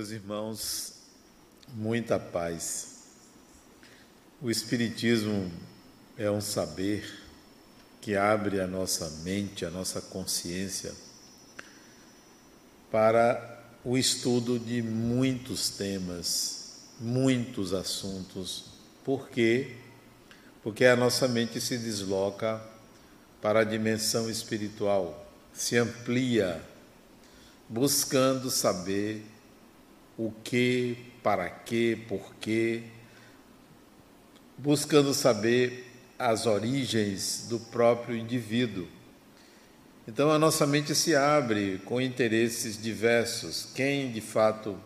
Meus irmãos, muita paz. O Espiritismo é um saber que abre a nossa mente, a nossa consciência para o estudo de muitos temas, muitos assuntos. Por quê? Porque a nossa mente se desloca para a dimensão espiritual, se amplia buscando saber o que, para quê, por quê, buscando saber as origens do próprio indivíduo. Então a nossa mente se abre com interesses diversos. Quem de fato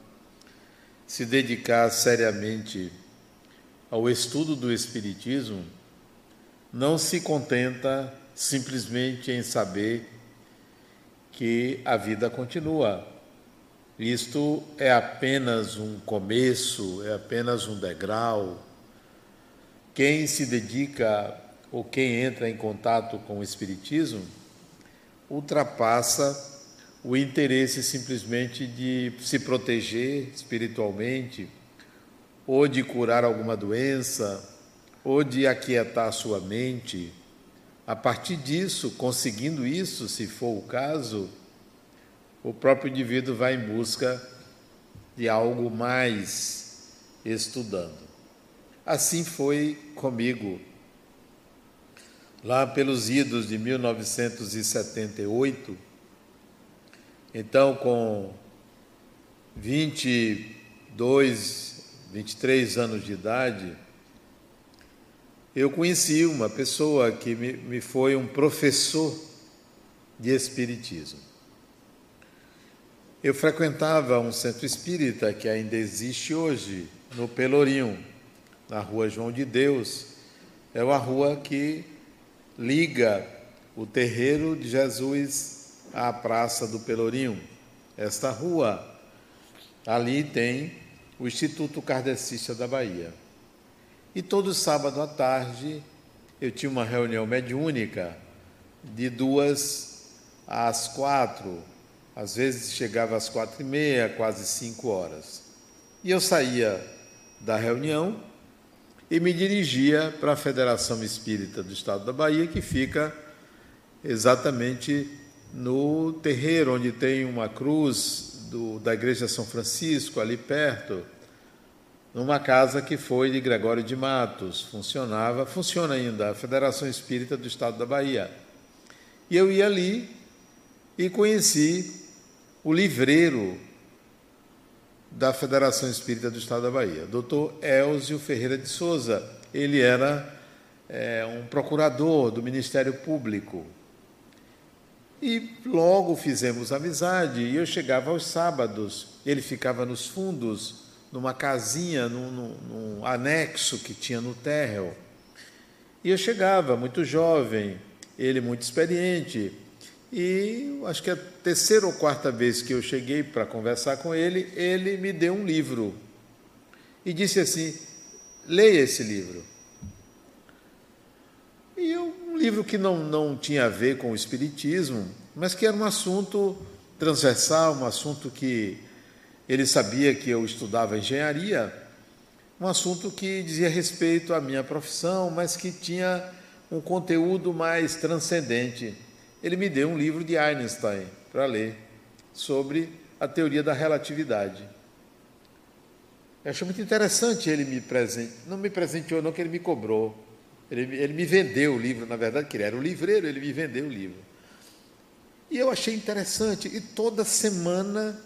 se dedicar seriamente ao estudo do Espiritismo não se contenta simplesmente em saber que a vida continua. Isto é apenas um começo, é apenas um degrau. Quem se dedica ou quem entra em contato com o Espiritismo ultrapassa o interesse simplesmente de se proteger espiritualmente, ou de curar alguma doença, ou de aquietar sua mente a partir disso, conseguindo isso, se for o caso, o próprio indivíduo vai em busca de algo mais estudando. Assim foi comigo. Lá pelos idos de 1978, então com 22, 23 anos de idade, eu conheci uma pessoa que me, me foi um professor de Espiritismo. Eu frequentava um centro espírita que ainda existe hoje, no Pelourinho, na rua João de Deus. É uma rua que liga o terreiro de Jesus à Praça do Pelourinho. Esta rua, ali tem o Instituto Kardecista da Bahia. E todo sábado à tarde eu tinha uma reunião mediúnica de duas às quatro, às vezes chegava às quatro e meia, quase cinco horas. E eu saía da reunião e me dirigia para a Federação Espírita do Estado da Bahia, que fica exatamente no terreiro onde tem uma cruz do, da Igreja São Francisco, ali perto numa casa que foi de Gregório de Matos, funcionava, funciona ainda, a Federação Espírita do Estado da Bahia. E eu ia ali e conheci o livreiro da Federação Espírita do Estado da Bahia, Dr. Elzio Ferreira de Souza. Ele era é, um procurador do Ministério Público. E logo fizemos amizade, e eu chegava aos sábados, ele ficava nos fundos numa casinha, num, num, num anexo que tinha no térreo. E eu chegava, muito jovem, ele muito experiente, e acho que a terceira ou quarta vez que eu cheguei para conversar com ele, ele me deu um livro e disse assim: leia esse livro. E eu, um livro que não, não tinha a ver com o Espiritismo, mas que era um assunto transversal, um assunto que ele sabia que eu estudava engenharia, um assunto que dizia respeito à minha profissão, mas que tinha um conteúdo mais transcendente. Ele me deu um livro de Einstein para ler sobre a teoria da relatividade. Eu achei muito interessante ele me presentear. Não me presenteou, não, que ele me cobrou. Ele, ele me vendeu o livro, na verdade, que ele era o livreiro, ele me vendeu o livro. E eu achei interessante. E toda semana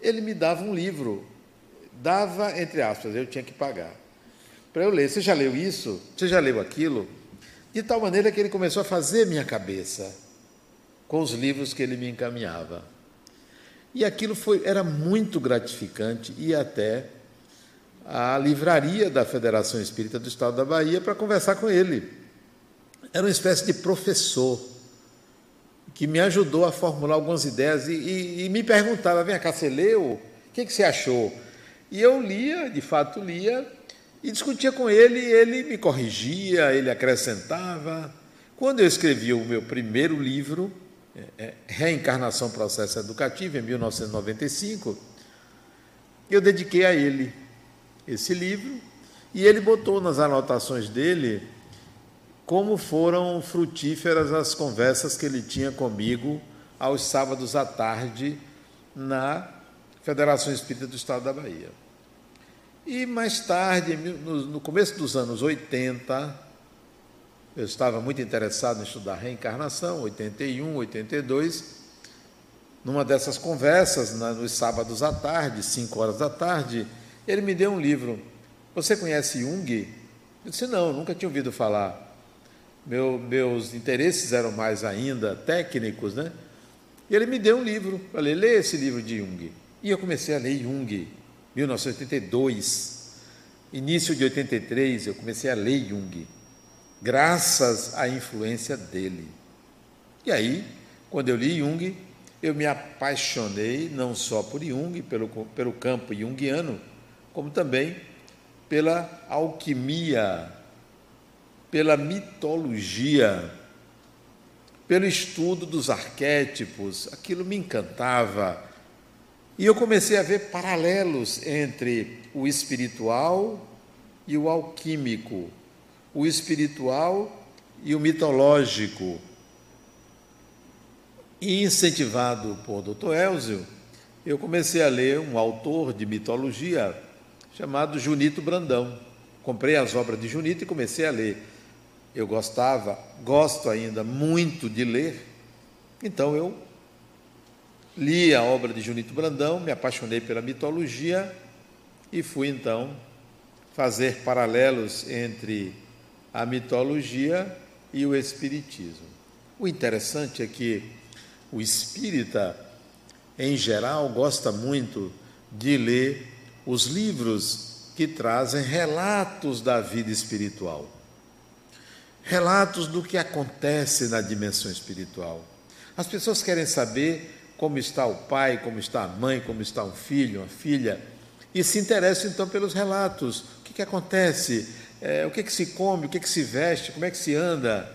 ele me dava um livro, dava, entre aspas, eu tinha que pagar, para eu ler. Você já leu isso? Você já leu aquilo? De tal maneira que ele começou a fazer minha cabeça com os livros que ele me encaminhava. E aquilo foi, era muito gratificante e até a livraria da Federação Espírita do Estado da Bahia para conversar com ele. Era uma espécie de professor que me ajudou a formular algumas ideias e, e, e me perguntava: vem cá, você leu? O que, que você achou? E eu lia, de fato lia, e discutia com ele, ele me corrigia, ele acrescentava. Quando eu escrevi o meu primeiro livro, Reencarnação Processo Educativo, em 1995, Eu dediquei a ele esse livro e ele botou nas anotações dele como foram frutíferas as conversas que ele tinha comigo aos sábados à tarde na Federação Espírita do Estado da Bahia. E mais tarde, no começo dos anos 80, eu estava muito interessado em estudar reencarnação, 81, 82. Numa dessas conversas, nos sábados à tarde, 5 horas da tarde, ele me deu um livro. Você conhece Jung? Eu disse: Não, nunca tinha ouvido falar. Meu, meus interesses eram mais ainda técnicos, né? E ele me deu um livro. Falei: Lê esse livro de Jung. E eu comecei a ler Jung, 1982. Início de 83, eu comecei a ler Jung, graças à influência dele. E aí, quando eu li Jung, eu me apaixonei não só por Jung, pelo, pelo campo junguiano, como também pela alquimia, pela mitologia pelo estudo dos arquétipos, aquilo me encantava. E eu comecei a ver paralelos entre o espiritual e o alquímico, o espiritual e o mitológico. Incentivado por Dr. Elzio, eu comecei a ler um autor de mitologia chamado Junito Brandão. Comprei as obras de Junito e comecei a ler eu gostava, gosto ainda muito de ler, então eu li a obra de Junito Brandão, me apaixonei pela mitologia e fui então fazer paralelos entre a mitologia e o espiritismo. O interessante é que o espírita, em geral, gosta muito de ler os livros que trazem relatos da vida espiritual relatos do que acontece na dimensão espiritual. As pessoas querem saber como está o pai, como está a mãe, como está um filho, uma filha, e se interessam então pelos relatos. O que, que acontece? É, o que, que se come? O que, que se veste? Como é que se anda?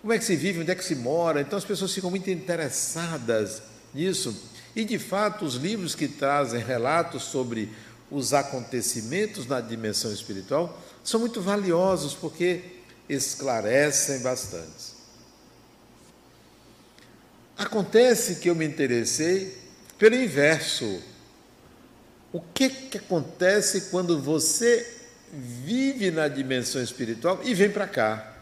Como é que se vive? Onde é que se mora? Então as pessoas ficam muito interessadas nisso. E de fato, os livros que trazem relatos sobre os acontecimentos na dimensão espiritual são muito valiosos, porque esclarecem bastante. Acontece que eu me interessei pelo inverso. O que, que acontece quando você vive na dimensão espiritual e vem para cá?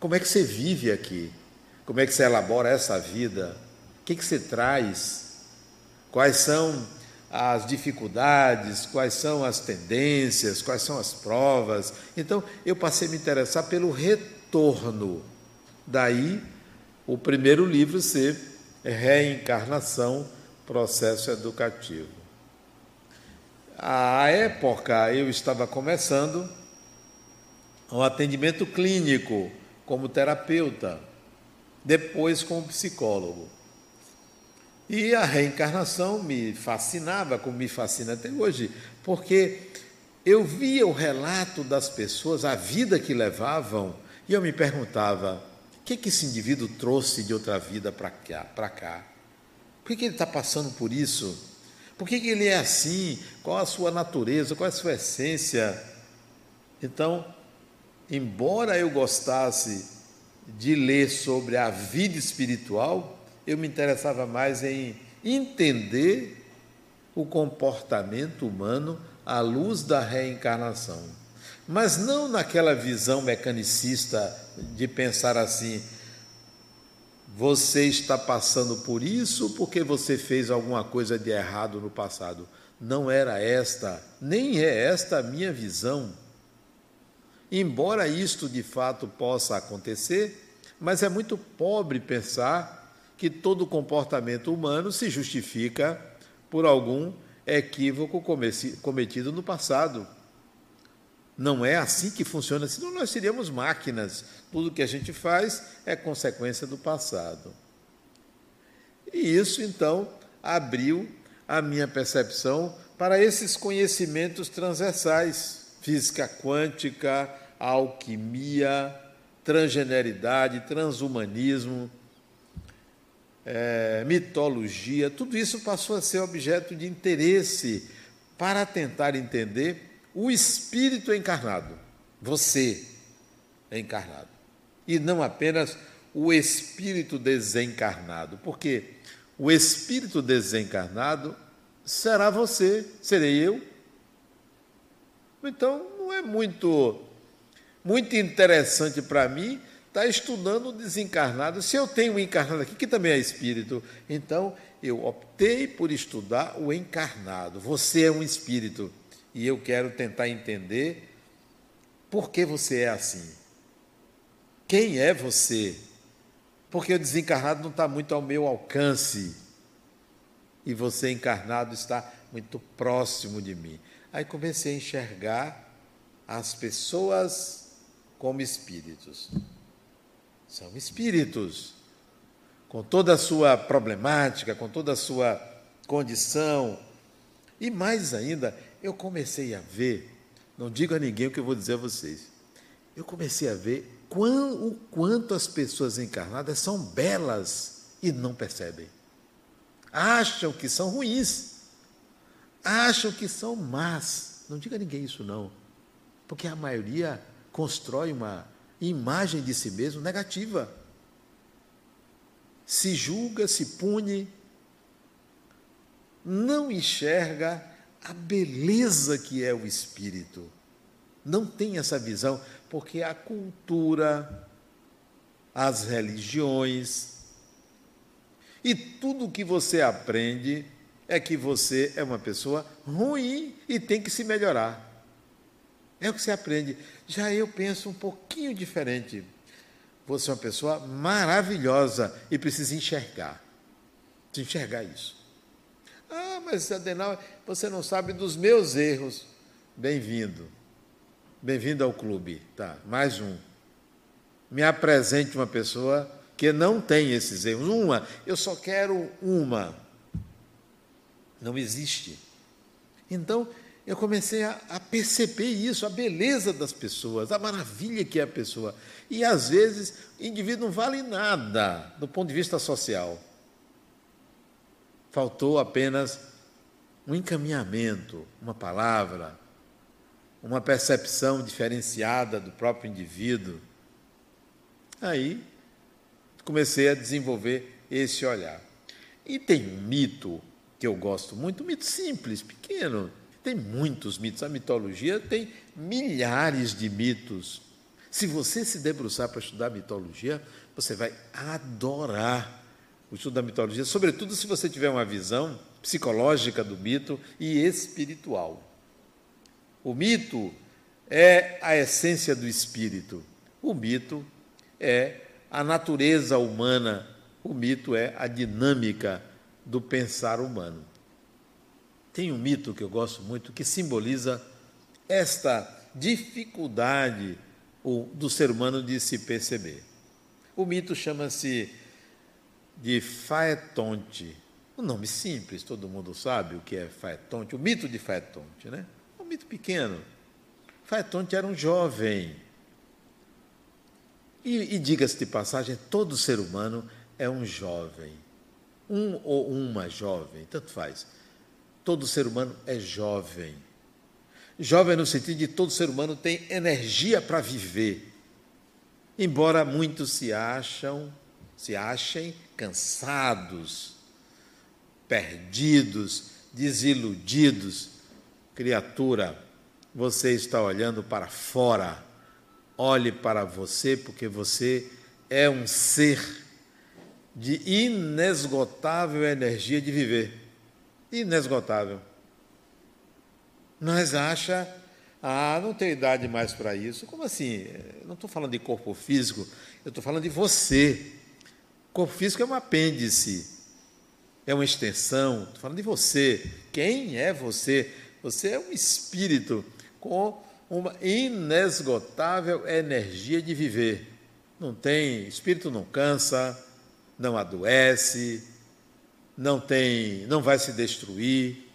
Como é que você vive aqui? Como é que você elabora essa vida? O que, que você traz? Quais são as dificuldades, quais são as tendências, quais são as provas. Então, eu passei a me interessar pelo retorno. Daí, o primeiro livro ser Reencarnação, Processo Educativo. À época, eu estava começando um atendimento clínico como terapeuta, depois como psicólogo. E a reencarnação me fascinava, como me fascina até hoje, porque eu via o relato das pessoas, a vida que levavam, e eu me perguntava: o que, que esse indivíduo trouxe de outra vida para cá, cá? Por que, que ele está passando por isso? Por que, que ele é assim? Qual a sua natureza? Qual a sua essência? Então, embora eu gostasse de ler sobre a vida espiritual, eu me interessava mais em entender o comportamento humano à luz da reencarnação. Mas não naquela visão mecanicista de pensar assim: você está passando por isso porque você fez alguma coisa de errado no passado. Não era esta, nem é esta a minha visão. Embora isto de fato possa acontecer, mas é muito pobre pensar que todo comportamento humano se justifica por algum equívoco cometido no passado. Não é assim que funciona, senão nós seríamos máquinas. Tudo que a gente faz é consequência do passado. E isso, então, abriu a minha percepção para esses conhecimentos transversais: física quântica, alquimia, transgeneridade, transhumanismo é, mitologia, tudo isso passou a ser objeto de interesse para tentar entender o espírito encarnado. Você é encarnado. E não apenas o espírito desencarnado. Porque o espírito desencarnado será você, serei eu. Então, não é muito muito interessante para mim estar tá estudando o desencarnado. Se eu tenho um encarnado aqui, que também é espírito, então eu optei por estudar o encarnado. Você é um espírito e eu quero tentar entender por que você é assim. Quem é você? Porque o desencarnado não está muito ao meu alcance e você encarnado está muito próximo de mim. Aí comecei a enxergar as pessoas como espíritos. São espíritos, com toda a sua problemática, com toda a sua condição. E mais ainda, eu comecei a ver, não digo a ninguém o que eu vou dizer a vocês, eu comecei a ver o quanto as pessoas encarnadas são belas e não percebem acham que são ruins, acham que são más. Não diga a ninguém isso, não, porque a maioria constrói uma imagem de si mesmo negativa. Se julga, se pune, não enxerga a beleza que é o espírito. Não tem essa visão, porque a cultura, as religiões, e tudo que você aprende é que você é uma pessoa ruim e tem que se melhorar. É o que você aprende. Já eu penso um pouquinho diferente. Você é uma pessoa maravilhosa e precisa enxergar. Precisa enxergar isso. Ah, mas Adenal, você não sabe dos meus erros. Bem-vindo. Bem-vindo ao clube. Tá, mais um. Me apresente uma pessoa que não tem esses erros. Uma, eu só quero uma. Não existe. Então, eu comecei a, a, perceber isso, a beleza das pessoas, a maravilha que é a pessoa. E às vezes o indivíduo não vale nada do ponto de vista social. Faltou apenas um encaminhamento, uma palavra, uma percepção diferenciada do próprio indivíduo. Aí comecei a desenvolver esse olhar. E tem um mito que eu gosto muito, um mito simples, pequeno. Tem muitos mitos. A mitologia tem milhares de mitos. Se você se debruçar para estudar mitologia, você vai adorar o estudo da mitologia, sobretudo se você tiver uma visão psicológica do mito e espiritual. O mito é a essência do espírito. O mito é a natureza humana, o mito é a dinâmica do pensar humano. Tem um mito que eu gosto muito que simboliza esta dificuldade do ser humano de se perceber. O mito chama-se de Faetonte. Um nome simples, todo mundo sabe o que é Faetonte, o mito de Faetonte, né? Um mito pequeno. Faetonte era um jovem e, e diga-se de passagem, todo ser humano é um jovem. Um ou uma jovem, tanto faz. Todo ser humano é jovem. Jovem no sentido de todo ser humano tem energia para viver. Embora muitos se acham, se achem cansados, perdidos, desiludidos. Criatura, você está olhando para fora olhe para você, porque você é um ser de inesgotável energia de viver. Inesgotável. Mas acha, ah, não tenho idade mais para isso. Como assim? Eu não estou falando de corpo físico, eu estou falando de você. Corpo físico é um apêndice, é uma extensão. Estou falando de você. Quem é você? Você é um espírito com uma inesgotável energia de viver. Não tem, espírito não cansa, não adoece, não tem, não vai se destruir.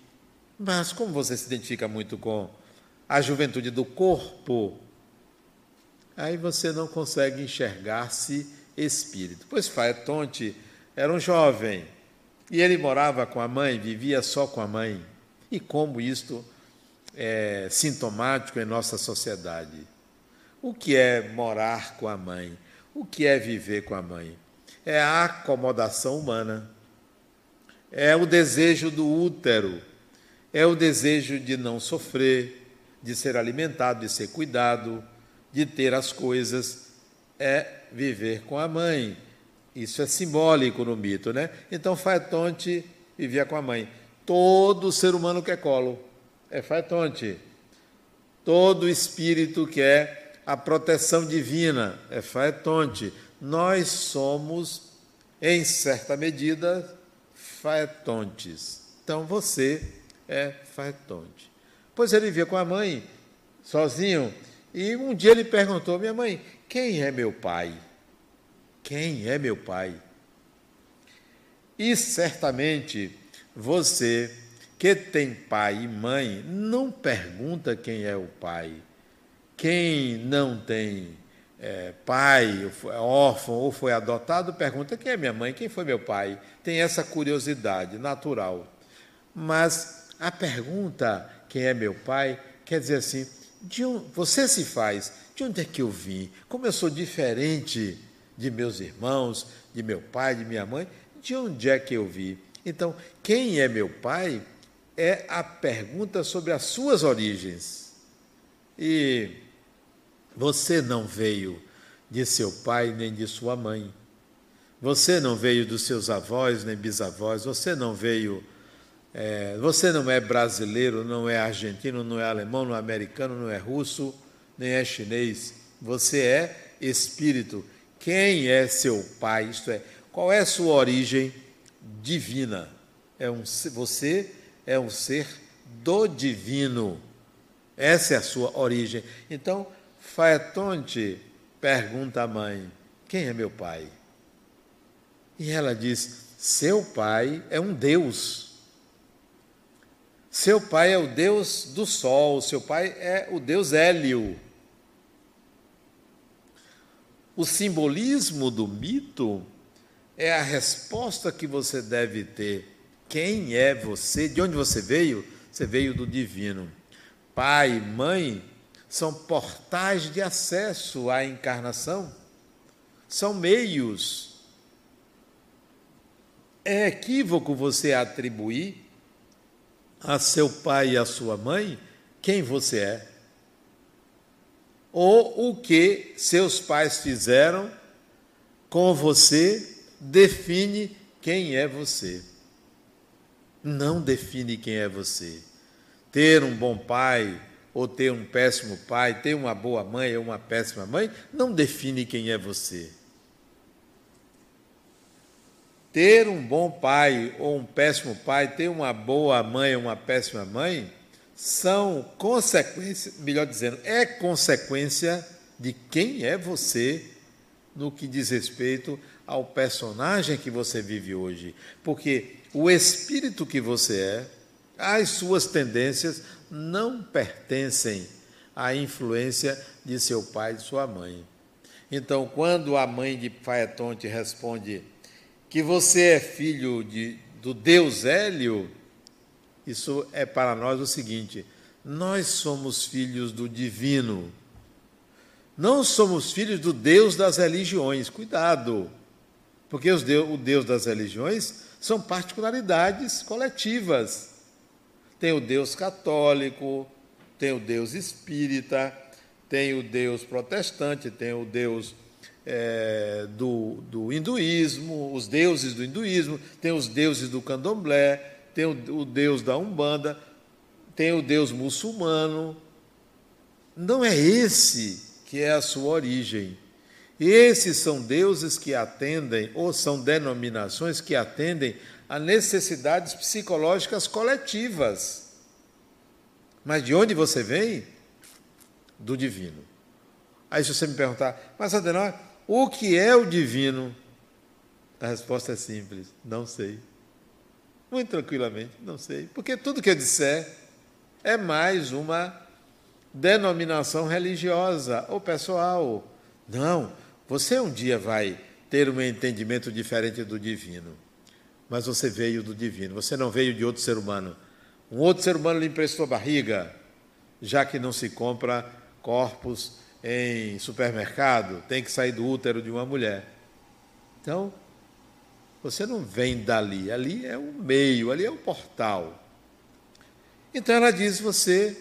Mas como você se identifica muito com a juventude do corpo, aí você não consegue enxergar-se espírito. Pois Faetonte era um jovem e ele morava com a mãe, vivia só com a mãe. E como isto é, sintomático em nossa sociedade. O que é morar com a mãe? O que é viver com a mãe? É a acomodação humana, é o desejo do útero, é o desejo de não sofrer, de ser alimentado, de ser cuidado, de ter as coisas, é viver com a mãe. Isso é simbólico no mito, né? Então Faetonte vivia com a mãe. Todo ser humano quer colo, é Faetonte. Todo espírito quer a proteção divina, é Faetonte. Nós somos, em certa medida, Faetontes. Então você é Faetonte. Pois ele vivia com a mãe, sozinho, e um dia ele perguntou: Minha mãe, quem é meu pai? Quem é meu pai? E certamente você que tem pai e mãe não pergunta quem é o pai. Quem não tem é, pai, foi órfão ou foi adotado, pergunta quem é minha mãe, quem foi meu pai. Tem essa curiosidade natural. Mas a pergunta quem é meu pai quer dizer assim: de um, você se faz, de onde é que eu vim? Como eu sou diferente de meus irmãos, de meu pai, de minha mãe, de onde é que eu vi? Então, quem é meu pai é a pergunta sobre as suas origens. E você não veio de seu pai nem de sua mãe. Você não veio dos seus avós nem bisavós. Você não veio. É, você não é brasileiro, não é argentino, não é alemão, não é americano, não é russo, nem é chinês. Você é espírito. Quem é seu pai? Isto é, qual é a sua origem divina? É um, você é um ser do divino. Essa é a sua origem. Então, Faetonte pergunta à mãe: Quem é meu pai? E ela diz: Seu pai é um Deus. Seu pai é o Deus do sol, seu pai é o Deus Hélio. O simbolismo do mito é a resposta que você deve ter. Quem é você? De onde você veio? Você veio do divino. Pai, mãe são portais de acesso à encarnação, são meios. É equívoco você atribuir a seu pai e a sua mãe quem você é ou o que seus pais fizeram com você define quem é você. Não define quem é você. Ter um bom pai ou ter um péssimo pai, ter uma boa mãe ou uma péssima mãe, não define quem é você. Ter um bom pai ou um péssimo pai, ter uma boa mãe ou uma péssima mãe, são consequência, melhor dizendo, é consequência de quem é você no que diz respeito ao personagem que você vive hoje. Porque o espírito que você é, as suas tendências não pertencem à influência de seu pai e de sua mãe. Então, quando a mãe de Faetonte responde que você é filho de, do Deus Hélio, isso é para nós o seguinte: nós somos filhos do divino. Não somos filhos do Deus das religiões. Cuidado, porque os Deus, o Deus das religiões são particularidades coletivas. Tem o Deus católico, tem o Deus espírita, tem o Deus protestante, tem o Deus é, do, do hinduísmo, os deuses do hinduísmo, tem os deuses do candomblé, tem o, o Deus da Umbanda, tem o Deus muçulmano. Não é esse que é a sua origem. Esses são deuses que atendem, ou são denominações que atendem a necessidades psicológicas coletivas. Mas de onde você vem? Do divino. Aí, se você me perguntar, mas Adenor, o que é o divino? A resposta é simples: não sei. Muito tranquilamente, não sei. Porque tudo que eu disser é mais uma denominação religiosa ou pessoal. Não, você um dia vai ter um entendimento diferente do divino. Mas você veio do divino, você não veio de outro ser humano. Um outro ser humano lhe emprestou barriga, já que não se compra corpos em supermercado, tem que sair do útero de uma mulher. Então, você não vem dali, ali é o meio, ali é o portal. Então ela diz: Você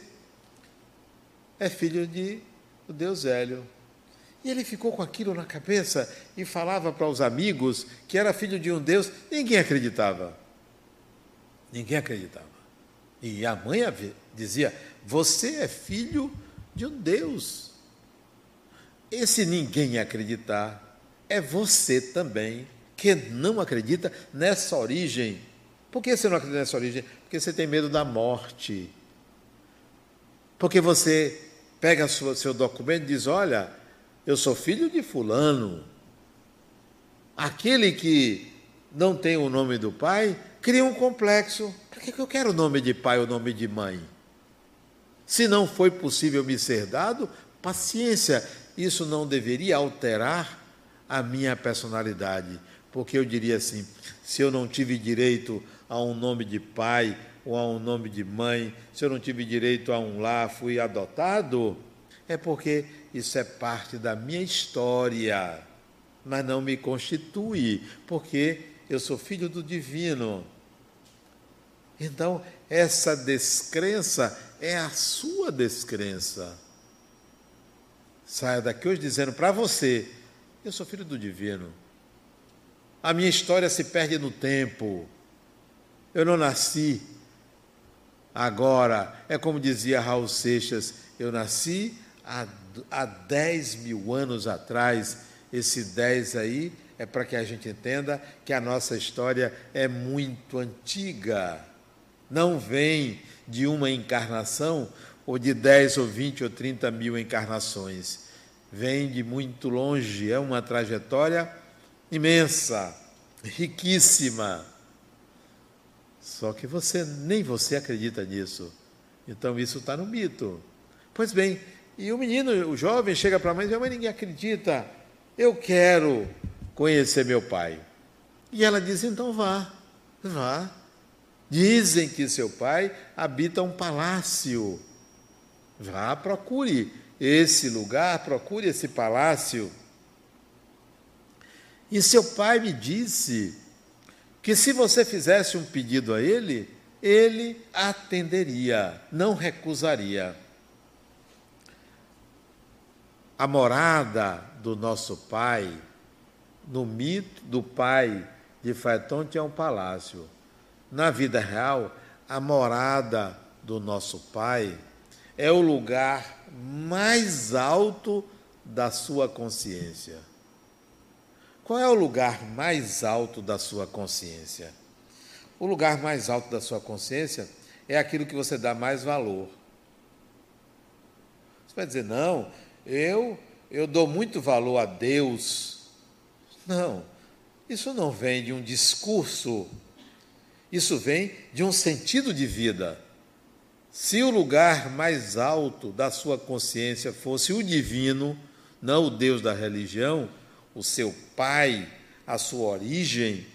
é filho de Deus Hélio. E ele ficou com aquilo na cabeça e falava para os amigos que era filho de um Deus. Ninguém acreditava. Ninguém acreditava. E a mãe dizia: Você é filho de um Deus. Esse ninguém acreditar é você também que não acredita nessa origem. Por que você não acredita nessa origem? Porque você tem medo da morte. Porque você pega seu documento e diz: Olha, eu sou filho de Fulano. Aquele que não tem o nome do pai cria um complexo. Para que eu quero o nome de pai ou o nome de mãe? Se não foi possível me ser dado, paciência, isso não deveria alterar a minha personalidade, porque eu diria assim: se eu não tive direito a um nome de pai ou a um nome de mãe, se eu não tive direito a um lar, fui adotado, é porque isso é parte da minha história, mas não me constitui, porque eu sou filho do divino. Então, essa descrença é a sua descrença. Saia daqui hoje dizendo para você: eu sou filho do divino. A minha história se perde no tempo. Eu não nasci agora. É como dizia Raul Seixas: eu nasci há, há 10 mil anos atrás. Esse 10 aí é para que a gente entenda que a nossa história é muito antiga. Não vem de uma encarnação ou de 10 ou 20 ou 30 mil encarnações. Vem de muito longe, é uma trajetória imensa, riquíssima. Só que você nem você acredita nisso. Então isso está no mito. Pois bem, e o menino, o jovem, chega para a mãe e diz: Mãe, ninguém acredita. Eu quero conhecer meu pai. E ela diz: Então vá, vá. Dizem que seu pai habita um palácio. Vá, procure esse lugar, procure esse palácio. E seu pai me disse que se você fizesse um pedido a ele, ele atenderia, não recusaria. A morada do nosso pai, no mito do pai de Faeton, tinha um palácio. Na vida real, a morada do nosso pai é o lugar mais alto da sua consciência. Qual é o lugar mais alto da sua consciência? O lugar mais alto da sua consciência é aquilo que você dá mais valor. Você vai dizer, não, eu, eu dou muito valor a Deus. Não, isso não vem de um discurso, isso vem de um sentido de vida. Se o lugar mais alto da sua consciência fosse o divino, não o Deus da religião, o seu pai, a sua origem,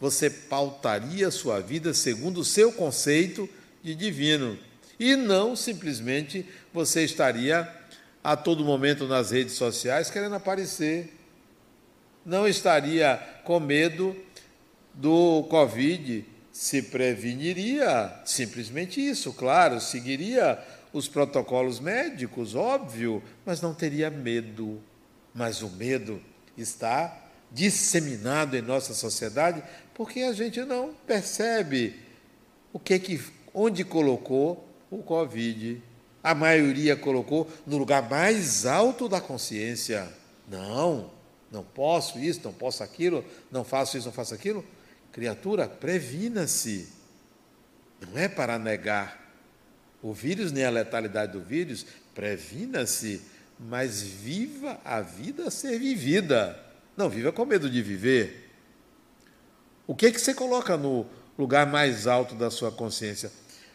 você pautaria sua vida segundo o seu conceito de divino. E não simplesmente você estaria a todo momento nas redes sociais querendo aparecer. Não estaria com medo do Covid, se preveniria simplesmente isso, claro, seguiria os protocolos médicos, óbvio, mas não teria medo. Mas o medo está disseminado em nossa sociedade porque a gente não percebe o que que onde colocou o Covid a maioria colocou no lugar mais alto da consciência. Não, não posso isso, não posso aquilo, não faço isso, não faço aquilo. Criatura, previna-se. Não é para negar o vírus nem a letalidade do vírus, previna-se, mas viva a vida a ser vivida. Não viva com medo de viver. O que é que você coloca no lugar mais alto da sua consciência?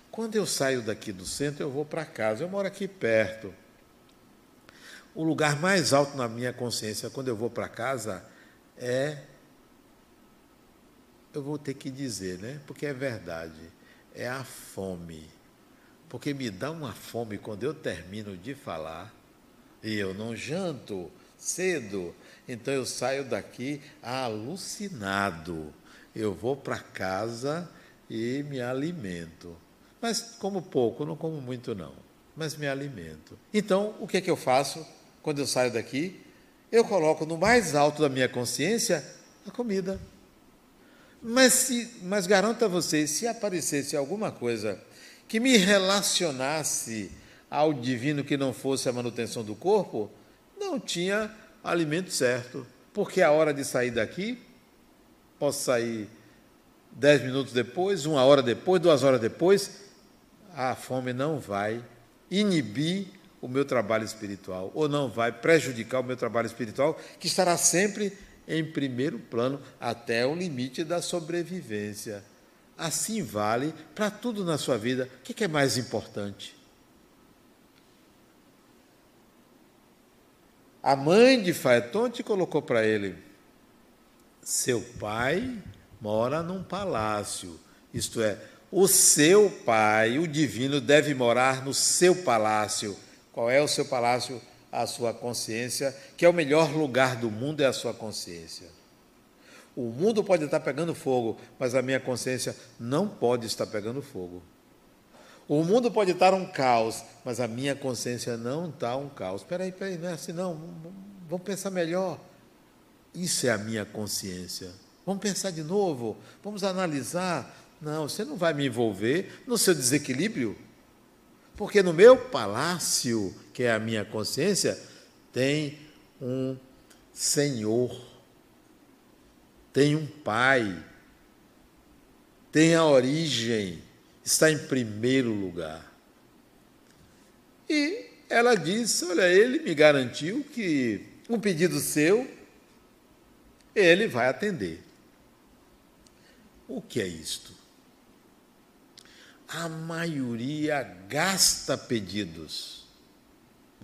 Quando eu saio daqui do centro, eu vou para casa. Eu moro aqui perto. O lugar mais alto na minha consciência, quando eu vou para casa, é. Eu vou ter que dizer, né? Porque é verdade. É a fome. porque me dá uma fome quando eu termino de falar e eu não janto cedo, então eu saio daqui alucinado. Eu vou para casa e me alimento. Mas como pouco, não como muito não, mas me alimento. Então, o que é que eu faço quando eu saio daqui? Eu coloco no mais alto da minha consciência a comida. Mas, se, mas garanto a vocês, se aparecesse alguma coisa que me relacionasse ao divino que não fosse a manutenção do corpo, não tinha alimento certo. Porque a hora de sair daqui, posso sair dez minutos depois, uma hora depois, duas horas depois, a fome não vai inibir o meu trabalho espiritual, ou não vai prejudicar o meu trabalho espiritual, que estará sempre em primeiro plano até o limite da sobrevivência. Assim vale para tudo na sua vida. O que é mais importante? A mãe de Faetonte colocou para ele: seu pai mora num palácio, isto é, o seu pai, o divino, deve morar no seu palácio. Qual é o seu palácio? A sua consciência, que é o melhor lugar do mundo é a sua consciência. O mundo pode estar pegando fogo, mas a minha consciência não pode estar pegando fogo. O mundo pode estar um caos, mas a minha consciência não está um caos. Espera aí, espera aí, não é assim não. Vamos pensar melhor. Isso é a minha consciência. Vamos pensar de novo, vamos analisar. Não, você não vai me envolver no seu desequilíbrio. Porque no meu palácio, que é a minha consciência, tem um Senhor, tem um Pai, tem a origem, está em primeiro lugar. E ela disse: Olha, ele me garantiu que um pedido seu, ele vai atender. O que é isto? a maioria gasta pedidos.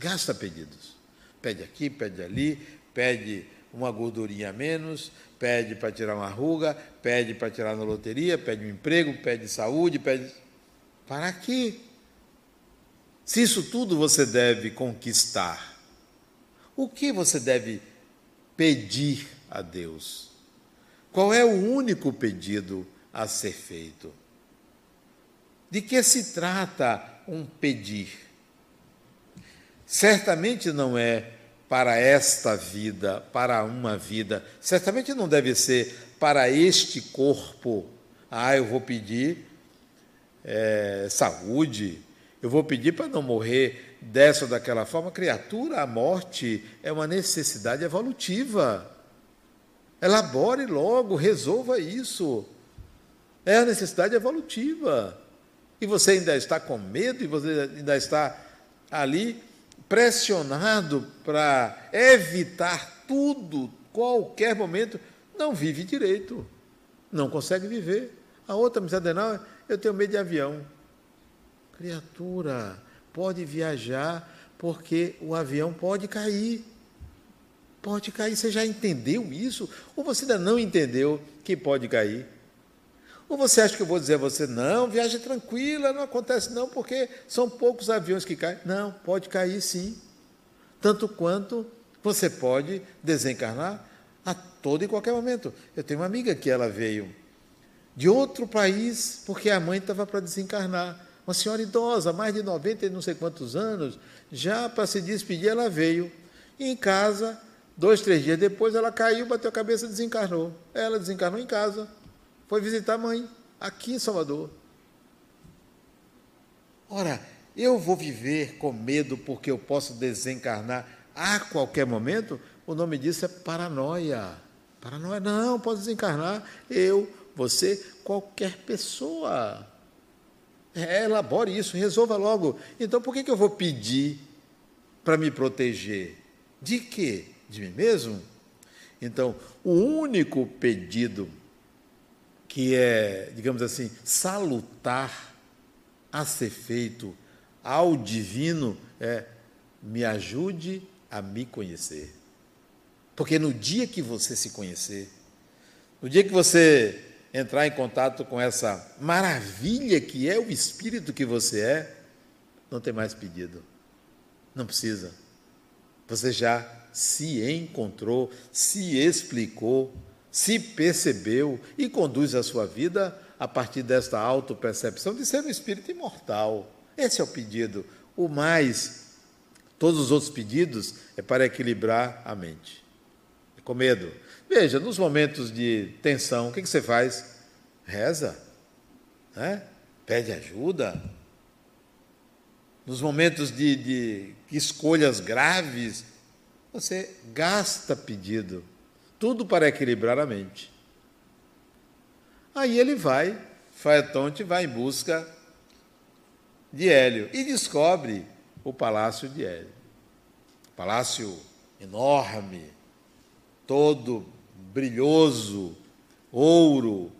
Gasta pedidos. Pede aqui, pede ali, pede uma gordurinha a menos, pede para tirar uma ruga, pede para tirar na loteria, pede um emprego, pede saúde, pede. Para quê? Se isso tudo você deve conquistar, o que você deve pedir a Deus? Qual é o único pedido a ser feito? De que se trata um pedir? Certamente não é para esta vida, para uma vida, certamente não deve ser para este corpo. Ah, eu vou pedir é, saúde, eu vou pedir para não morrer dessa ou daquela forma. Criatura, a morte é uma necessidade evolutiva. Elabore logo, resolva isso. É a necessidade evolutiva e você ainda está com medo, e você ainda está ali pressionado para evitar tudo, qualquer momento, não vive direito, não consegue viver. A outra disse, não, eu tenho medo de avião. Criatura, pode viajar porque o avião pode cair. Pode cair. Você já entendeu isso? Ou você ainda não entendeu que pode cair? Ou você acha que eu vou dizer a você, não, viagem tranquila, não acontece não, porque são poucos aviões que caem. Não, pode cair sim. Tanto quanto você pode desencarnar a todo e qualquer momento. Eu tenho uma amiga que ela veio de outro país, porque a mãe estava para desencarnar. Uma senhora idosa, mais de 90 e não sei quantos anos, já para se despedir, ela veio. E em casa, dois, três dias depois, ela caiu, bateu a cabeça e desencarnou. Ela desencarnou em casa foi visitar a mãe, aqui em Salvador. Ora, eu vou viver com medo porque eu posso desencarnar a qualquer momento? O nome disso é paranoia. Paranoia, não, posso desencarnar. Eu, você, qualquer pessoa. É, elabore isso, resolva logo. Então, por que, que eu vou pedir para me proteger? De quê? De mim mesmo? Então, o único pedido que é, digamos assim, salutar a ser feito ao divino é me ajude a me conhecer. Porque no dia que você se conhecer, no dia que você entrar em contato com essa maravilha que é o espírito que você é, não tem mais pedido. Não precisa. Você já se encontrou, se explicou, se percebeu e conduz a sua vida a partir desta autopercepção de ser um espírito imortal. Esse é o pedido. O mais, todos os outros pedidos é para equilibrar a mente. É com medo. Veja, nos momentos de tensão, o que você faz? Reza, né? pede ajuda. Nos momentos de, de escolhas graves, você gasta pedido. Tudo para equilibrar a mente. Aí ele vai, Faetonte vai em busca de Hélio e descobre o palácio de Hélio. Palácio enorme, todo brilhoso, ouro,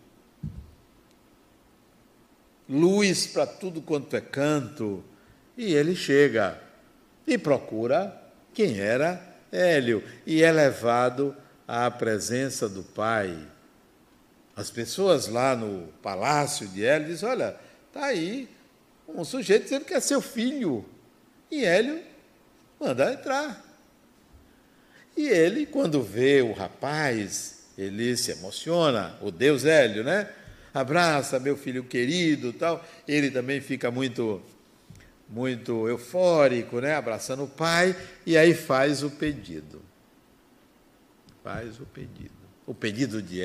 luz para tudo quanto é canto. E ele chega e procura quem era Hélio e é levado à presença do pai. As pessoas lá no palácio de Hélio dizem: Olha, está aí um sujeito dizendo que é seu filho. E Hélio manda entrar. E ele, quando vê o rapaz, ele se emociona, o Deus Hélio, né? Abraça meu filho querido, tal. Ele também fica muito muito eufórico, né? Abraçando o pai e aí faz o pedido. Faz o pedido. O pedido de,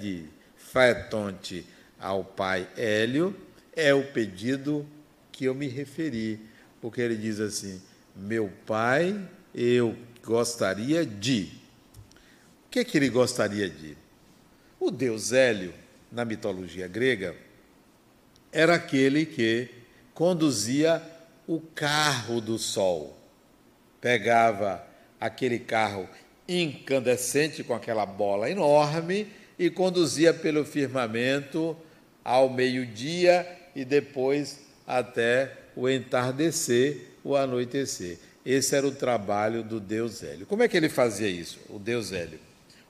de Faetonte ao pai Hélio é o pedido que eu me referi, porque ele diz assim: Meu pai, eu gostaria de. O que, é que ele gostaria de? O deus Hélio, na mitologia grega, era aquele que conduzia o carro do sol. Pegava aquele carro incandescente com aquela bola enorme e conduzia pelo firmamento ao meio-dia e depois até o entardecer, o anoitecer. Esse era o trabalho do Deus Hélio. Como é que ele fazia isso, o Deus Hélio?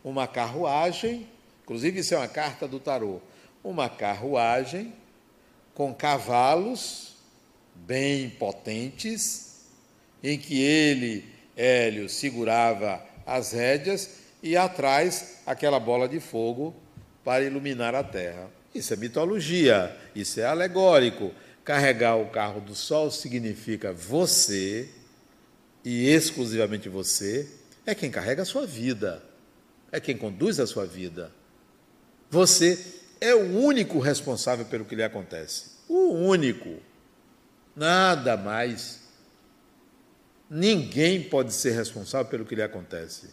Uma carruagem, inclusive isso é uma carta do tarô, uma carruagem com cavalos bem potentes, em que ele, Hélio, segurava as rédeas e atrás aquela bola de fogo para iluminar a terra. Isso é mitologia, isso é alegórico. Carregar o carro do sol significa você, e exclusivamente você, é quem carrega a sua vida, é quem conduz a sua vida. Você é o único responsável pelo que lhe acontece. O único. Nada mais. Ninguém pode ser responsável pelo que lhe acontece.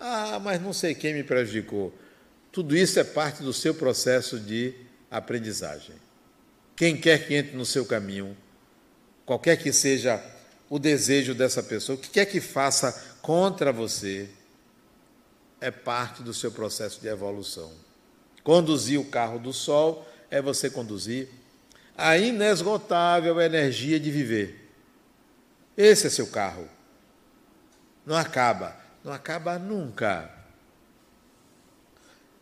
Ah, mas não sei quem me prejudicou. Tudo isso é parte do seu processo de aprendizagem. Quem quer que entre no seu caminho, qualquer que seja o desejo dessa pessoa, o que quer que faça contra você, é parte do seu processo de evolução. Conduzir o carro do sol é você conduzir a inesgotável energia de viver. Esse é seu carro. Não acaba, não acaba nunca.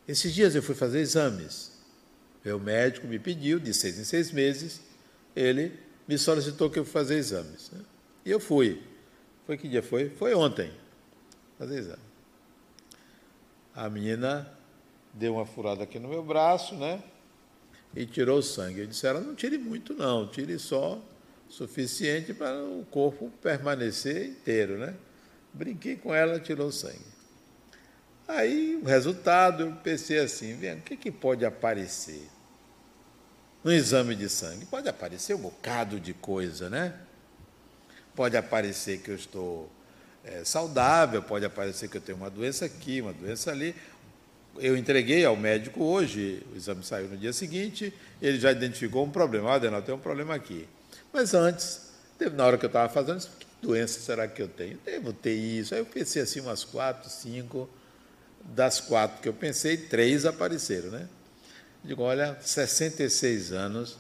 Esses dias eu fui fazer exames. O médico me pediu, de seis em seis meses, ele me solicitou que eu fazer exames. Né? E eu fui. Foi que dia foi? Foi ontem. Fazer exame. A menina deu uma furada aqui no meu braço, né? E tirou sangue. Eu disse, ela não tire muito não, tire só suficiente para o corpo permanecer inteiro, né? Brinquei com ela, tirou sangue. Aí o resultado, eu pensei assim, vendo, o que, que pode aparecer? No exame de sangue, pode aparecer um bocado de coisa, né? Pode aparecer que eu estou é, saudável, pode aparecer que eu tenho uma doença aqui, uma doença ali. Eu entreguei ao médico hoje, o exame saiu no dia seguinte, ele já identificou um problema. Ah, Adenal, tem um problema aqui. Mas antes, na hora que eu estava fazendo, que doença será que eu tenho? Devo ter isso. Aí eu pensei assim, umas quatro, cinco. Das quatro que eu pensei, três apareceram, né? Digo, olha, 66 anos,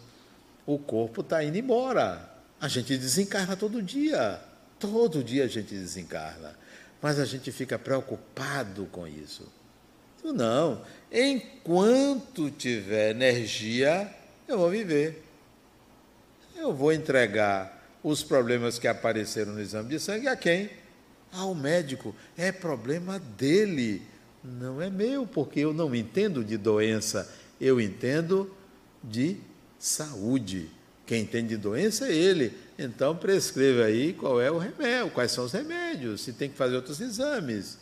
o corpo está indo embora. A gente desencarna todo dia. Todo dia a gente desencarna. Mas a gente fica preocupado com isso. Não. Enquanto tiver energia, eu vou viver. Eu vou entregar os problemas que apareceram no exame de sangue a quem? Ao médico. É problema dele, não é meu, porque eu não entendo de doença, eu entendo de saúde. Quem entende de doença é ele. Então prescreva aí qual é o remédio, quais são os remédios, se tem que fazer outros exames.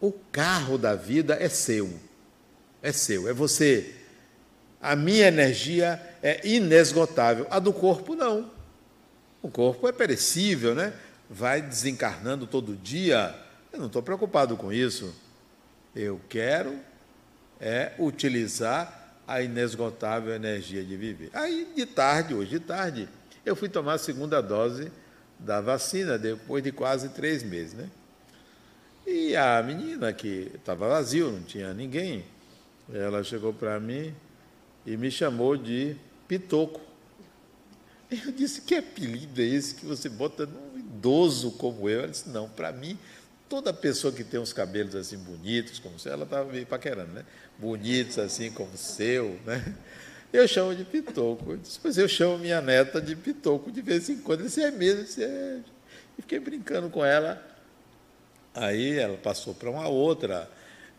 O carro da vida é seu. É seu, é você. A minha energia é inesgotável, a do corpo não. O corpo é perecível, né? Vai desencarnando todo dia. Eu não estou preocupado com isso. Eu quero é utilizar a inesgotável energia de viver. Aí, de tarde, hoje de tarde, eu fui tomar a segunda dose da vacina, depois de quase três meses, né? E a menina, que estava vazio, não tinha ninguém, ela chegou para mim e me chamou de Pitoco. Eu disse: Que apelido é esse que você bota num idoso como eu? Ela disse: Não, para mim, toda pessoa que tem uns cabelos assim bonitos, como o seu, ela estava meio paquerando, né? Bonitos assim como o seu, né? Eu chamo de Pitoco. Eu disse, pois eu chamo minha neta de Pitoco de vez em quando. Ele é mesmo, disse, é. E fiquei brincando com ela. Aí ela passou para uma outra,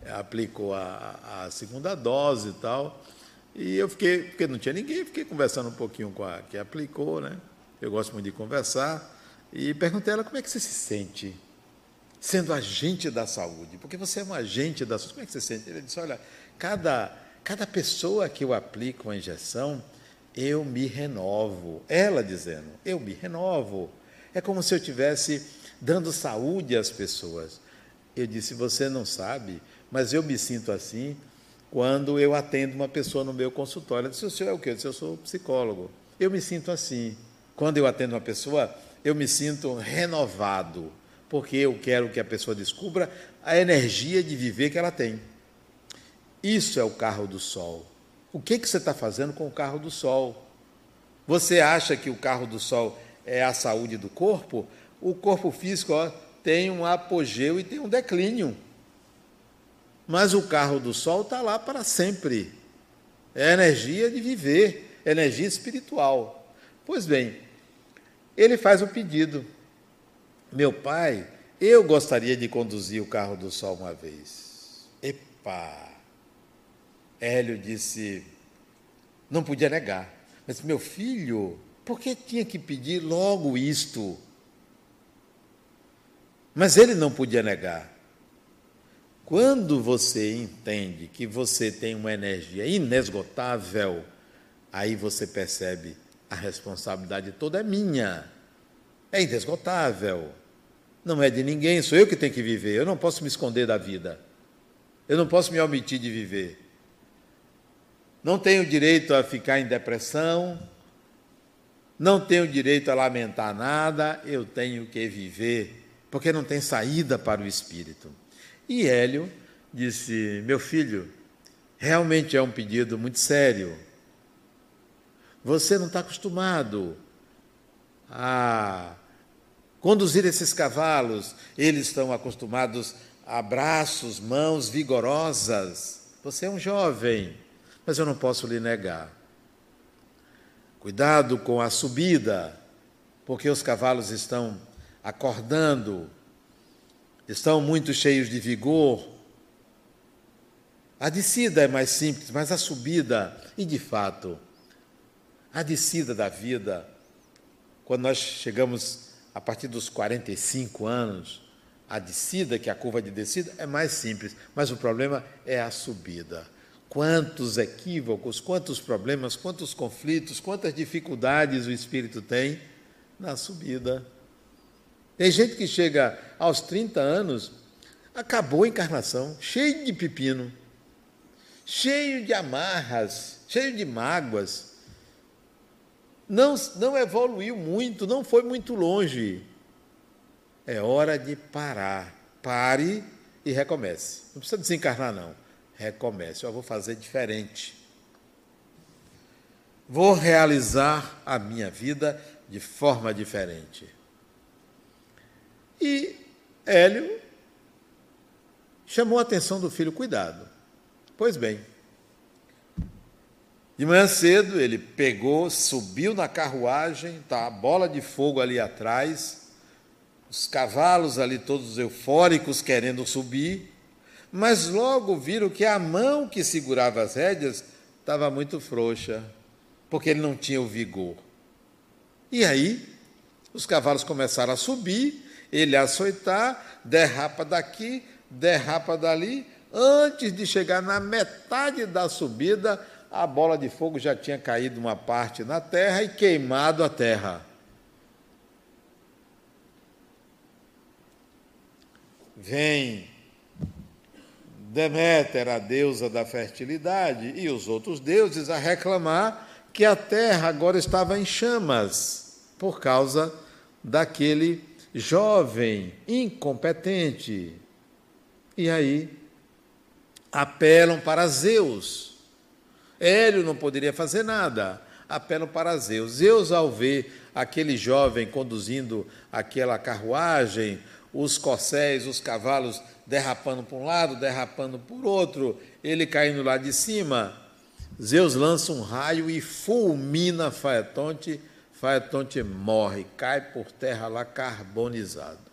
aplicou a, a, segunda dose e tal. E eu fiquei, porque não tinha ninguém, fiquei conversando um pouquinho com a que aplicou, né? Eu gosto muito de conversar. E perguntei a ela como é que você se sente sendo agente da saúde, porque você é um agente da saúde. Como é que você se sente? Ele disse: olha, cada, cada pessoa que eu aplico uma injeção, eu me renovo. Ela dizendo: eu me renovo. É como se eu tivesse dando saúde às pessoas. Eu disse: você não sabe, mas eu me sinto assim quando eu atendo uma pessoa no meu consultório. Eu disse: o senhor é o quê? Eu disse: eu sou psicólogo. Eu me sinto assim. Quando eu atendo uma pessoa, eu me sinto renovado porque eu quero que a pessoa descubra a energia de viver que ela tem. Isso é o carro do sol. O que, que você está fazendo com o carro do sol? Você acha que o carro do sol é a saúde do corpo? O corpo físico ó, tem um apogeu e tem um declínio. Mas o carro do sol está lá para sempre. É energia de viver, energia espiritual. Pois bem, ele faz o pedido meu pai, eu gostaria de conduzir o carro do sol uma vez. Epa! Hélio disse, não podia negar. Mas, meu filho, por que tinha que pedir logo isto? Mas ele não podia negar. Quando você entende que você tem uma energia inesgotável, aí você percebe a responsabilidade toda é minha é inesgotável. Não é de ninguém, sou eu que tenho que viver. Eu não posso me esconder da vida. Eu não posso me omitir de viver. Não tenho direito a ficar em depressão. Não tenho direito a lamentar nada. Eu tenho que viver, porque não tem saída para o espírito. E Hélio disse: Meu filho, realmente é um pedido muito sério. Você não está acostumado a conduzir esses cavalos. Eles estão acostumados a braços, mãos vigorosas. Você é um jovem, mas eu não posso lhe negar. Cuidado com a subida, porque os cavalos estão acordando, estão muito cheios de vigor. A descida é mais simples, mas a subida, e de fato, a descida da vida quando nós chegamos a partir dos 45 anos, a descida, que é a curva de descida, é mais simples, mas o problema é a subida. Quantos equívocos, quantos problemas, quantos conflitos, quantas dificuldades o espírito tem na subida. Tem gente que chega aos 30 anos, acabou a encarnação, cheio de pepino, cheio de amarras, cheio de mágoas, não, não evoluiu muito, não foi muito longe. É hora de parar. Pare e recomece. Não precisa desencarnar, não. Recomece. Eu vou fazer diferente. Vou realizar a minha vida de forma diferente. E Hélio chamou a atenção do filho: cuidado. Pois bem, De manhã cedo ele pegou, subiu na carruagem, tá a bola de fogo ali atrás, os cavalos ali todos eufóricos querendo subir, mas logo viram que a mão que segurava as rédeas estava muito frouxa, porque ele não tinha o vigor. E aí, os cavalos começaram a subir, ele açoitar, derrapa daqui, derrapa dali, antes de chegar na metade da subida, a bola de fogo já tinha caído uma parte na terra e queimado a terra. Vem Deméter, a deusa da fertilidade, e os outros deuses a reclamar que a terra agora estava em chamas por causa daquele jovem incompetente. E aí apelam para Zeus Hélio não poderia fazer nada. Apelam para Zeus. Zeus, ao ver aquele jovem conduzindo aquela carruagem, os corcéis, os cavalos derrapando para um lado, derrapando por outro, ele caindo lá de cima, Zeus lança um raio e fulmina Faetonte. Faetonte morre, cai por terra lá carbonizado.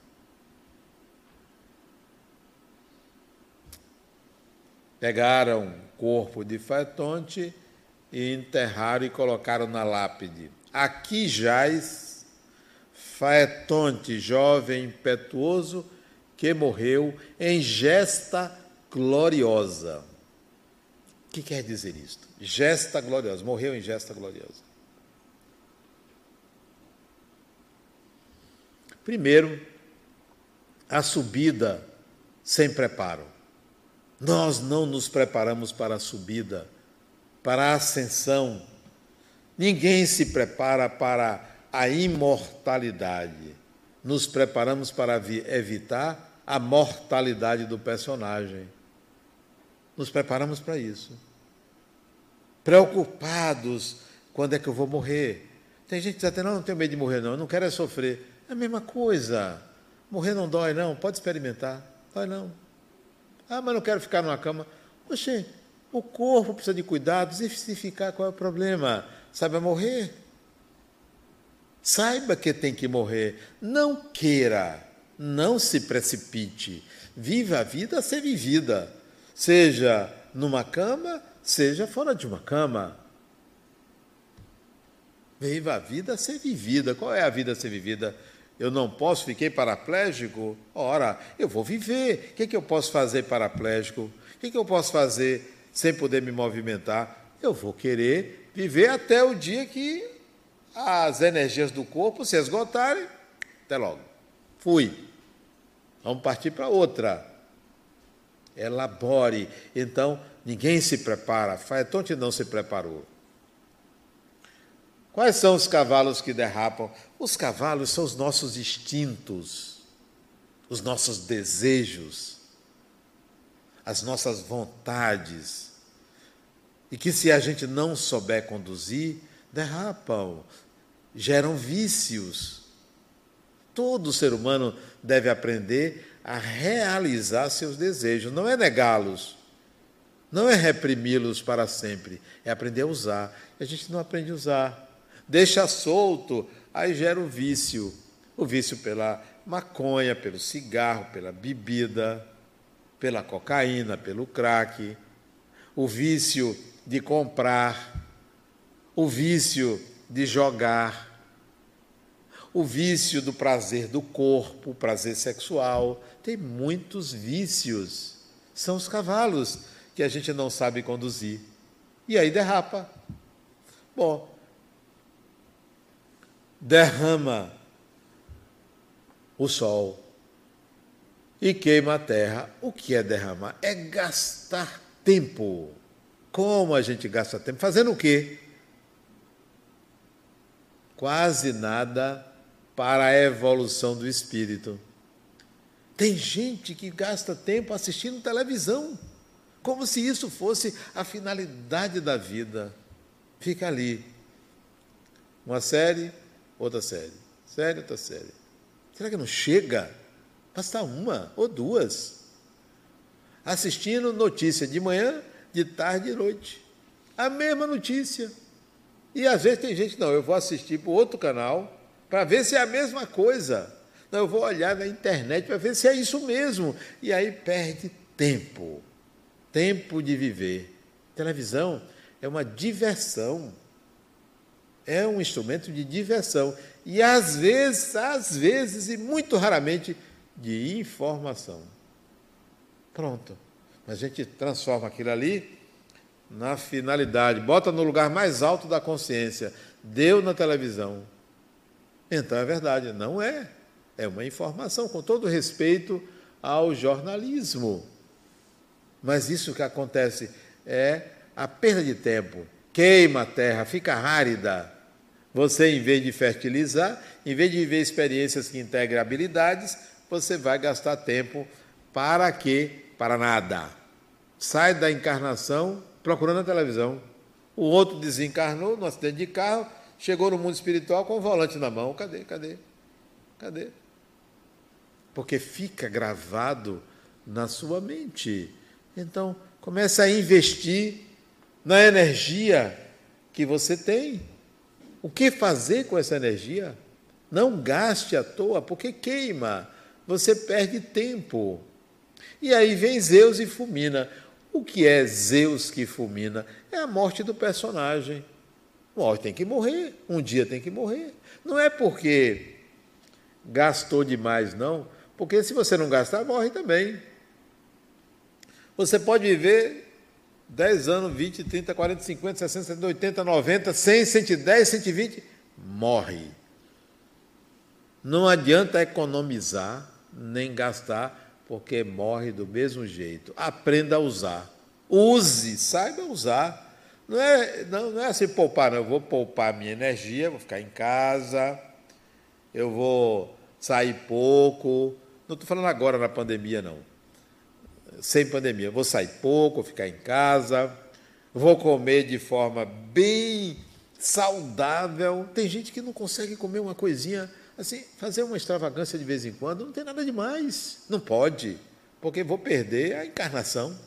Pegaram corpo de Faetonte e enterraram e colocaram na lápide. Aqui jaz Faetonte, jovem impetuoso, que morreu em gesta gloriosa. O que quer dizer isto? Gesta gloriosa, morreu em gesta gloriosa. Primeiro, a subida sem preparo. Nós não nos preparamos para a subida, para a ascensão. Ninguém se prepara para a imortalidade. Nos preparamos para evitar a mortalidade do personagem. Nos preparamos para isso. Preocupados, quando é que eu vou morrer? Tem gente que diz até, não, não tenho medo de morrer, não, eu não quero é sofrer. É a mesma coisa. Morrer não dói, não, pode experimentar. Dói não. Ah, mas não quero ficar numa cama. Oxê, o corpo precisa de cuidados e se ficar, qual é o problema? Sabe morrer? Saiba que tem que morrer. Não queira, não se precipite. Viva a vida a ser vivida, seja numa cama, seja fora de uma cama. Viva a vida a ser vivida. Qual é a vida a ser vivida? Eu não posso, fiquei paraplégico? Ora, eu vou viver. O que, é que eu posso fazer paraplégico? O que, é que eu posso fazer sem poder me movimentar? Eu vou querer viver até o dia que as energias do corpo se esgotarem. Até logo. Fui. Vamos partir para outra. Elabore. Então, ninguém se prepara. Faetonte não se preparou. Quais são os cavalos que derrapam? Os cavalos são os nossos instintos, os nossos desejos, as nossas vontades. E que se a gente não souber conduzir, derrapam, geram vícios. Todo ser humano deve aprender a realizar seus desejos, não é negá-los, não é reprimi-los para sempre, é aprender a usar. E a gente não aprende a usar deixa solto, aí gera o vício. O vício pela maconha, pelo cigarro, pela bebida, pela cocaína, pelo crack, o vício de comprar, o vício de jogar, o vício do prazer do corpo, o prazer sexual. Tem muitos vícios. São os cavalos que a gente não sabe conduzir. E aí derrapa. Bom, derrama o sol e queima a terra. O que é derramar? É gastar tempo. Como a gente gasta tempo? Fazendo o quê? Quase nada para a evolução do espírito. Tem gente que gasta tempo assistindo televisão, como se isso fosse a finalidade da vida. Fica ali. Uma série, outra série. Série, outra série. Será que não chega? Basta uma ou duas. Assistindo notícia de manhã, de tarde e noite. A mesma notícia. E às vezes tem gente, não, eu vou assistir para outro canal para ver se é a mesma coisa. Não, eu vou olhar na internet para ver se é isso mesmo. E aí perde tempo. Tempo de viver. Televisão é uma diversão. É um instrumento de diversão. E às vezes, às vezes, e muito raramente, de informação. Pronto. A gente transforma aquilo ali na finalidade, bota no lugar mais alto da consciência. Deu na televisão. Então é verdade, não é. É uma informação, com todo respeito ao jornalismo. Mas isso que acontece é a perda de tempo. Queima a terra, fica árida. Você, em vez de fertilizar, em vez de viver experiências que integrem habilidades, você vai gastar tempo para quê? Para nada. Sai da encarnação procurando a televisão. O outro desencarnou no acidente de carro, chegou no mundo espiritual com o volante na mão. Cadê? Cadê? Cadê? Porque fica gravado na sua mente. Então, comece a investir na energia que você tem. O que fazer com essa energia? Não gaste à toa, porque queima. Você perde tempo. E aí vem Zeus e fulmina. O que é Zeus que fulmina? É a morte do personagem. Morre, tem que morrer. Um dia tem que morrer. Não é porque gastou demais, não. Porque se você não gastar, morre também. Você pode viver 10 anos, 20, 30, 40, 50, 60, 70, 80, 90, 100, 110, 120, morre. Não adianta economizar nem gastar porque morre do mesmo jeito. Aprenda a usar. Use, saiba usar. Não é, não, não é assim poupar, não. Eu vou poupar minha energia, vou ficar em casa, eu vou sair pouco. Não estou falando agora na pandemia, não. Sem pandemia. Vou sair pouco, vou ficar em casa, vou comer de forma bem saudável. Tem gente que não consegue comer uma coisinha Assim, fazer uma extravagância de vez em quando não tem nada demais. Não pode, porque vou perder a encarnação.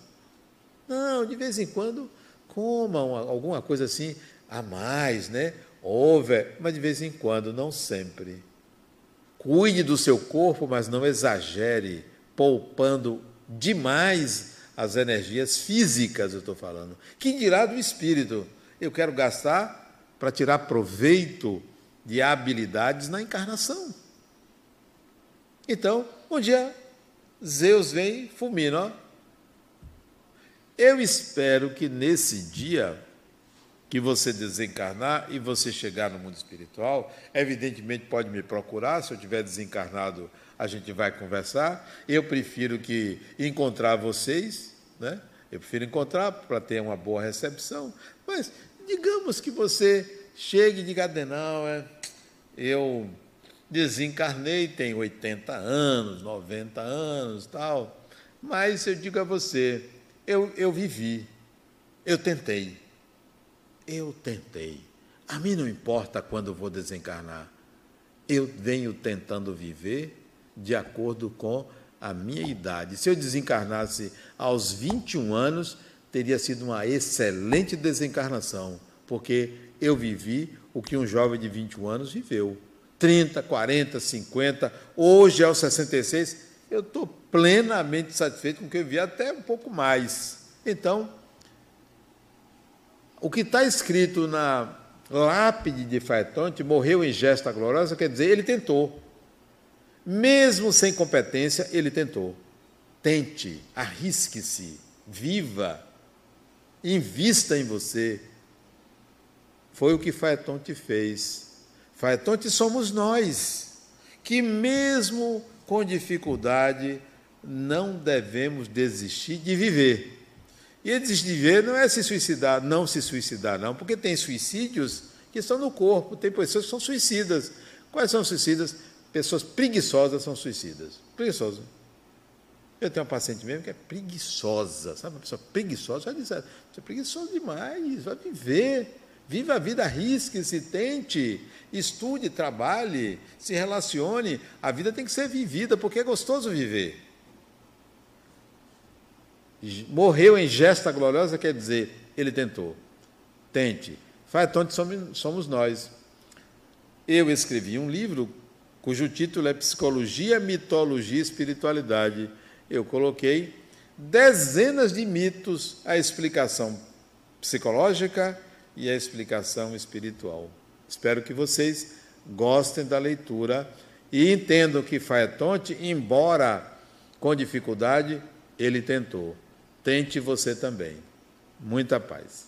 Não, de vez em quando coma uma, alguma coisa assim a mais, né? Over, mas de vez em quando, não sempre. Cuide do seu corpo, mas não exagere, poupando demais as energias físicas, eu estou falando. Que dirá do espírito? Eu quero gastar para tirar proveito de habilidades na encarnação. Então, um dia, Zeus vem e fulmina. Ó. Eu espero que nesse dia que você desencarnar e você chegar no mundo espiritual, evidentemente pode me procurar, se eu tiver desencarnado, a gente vai conversar. Eu prefiro que encontrar vocês, né? Eu prefiro encontrar para ter uma boa recepção, mas digamos que você chegue e diga, é, eu desencarnei, tenho 80 anos, 90 anos, tal, mas eu digo a você, eu, eu vivi, eu tentei, eu tentei. A mim não importa quando vou desencarnar, eu venho tentando viver de acordo com a minha idade. Se eu desencarnasse aos 21 anos, teria sido uma excelente desencarnação, porque eu vivi o que um jovem de 21 anos viveu. 30, 40, 50, hoje aos 66, eu estou plenamente satisfeito com o que eu vi, até um pouco mais. Então, o que está escrito na lápide de Faetonte, morreu em gesta gloriosa, quer dizer, ele tentou. Mesmo sem competência, ele tentou. Tente, arrisque-se, viva, invista em você, foi o que Faetonte fez. Faetonte somos nós, que mesmo com dificuldade, não devemos desistir de viver. E desistir de viver não é se suicidar, não se suicidar, não, porque tem suicídios que estão no corpo, tem pessoas que são suicidas. Quais são suicidas? Pessoas preguiçosas são suicidas. Preguiçosa. Eu tenho uma paciente mesmo que é preguiçosa, sabe? Uma pessoa preguiçosa, já disse, você é preguiçosa demais, vai viver. Viva a vida, arrisque-se, tente, estude, trabalhe, se relacione. A vida tem que ser vivida, porque é gostoso viver. Morreu em gesta gloriosa quer dizer, ele tentou. Tente. Faetonte somos nós. Eu escrevi um livro cujo título é Psicologia, Mitologia e Espiritualidade. Eu coloquei dezenas de mitos, a explicação psicológica e a explicação espiritual. Espero que vocês gostem da leitura e entendam que Faetonte, embora com dificuldade, ele tentou. Tente você também. Muita paz.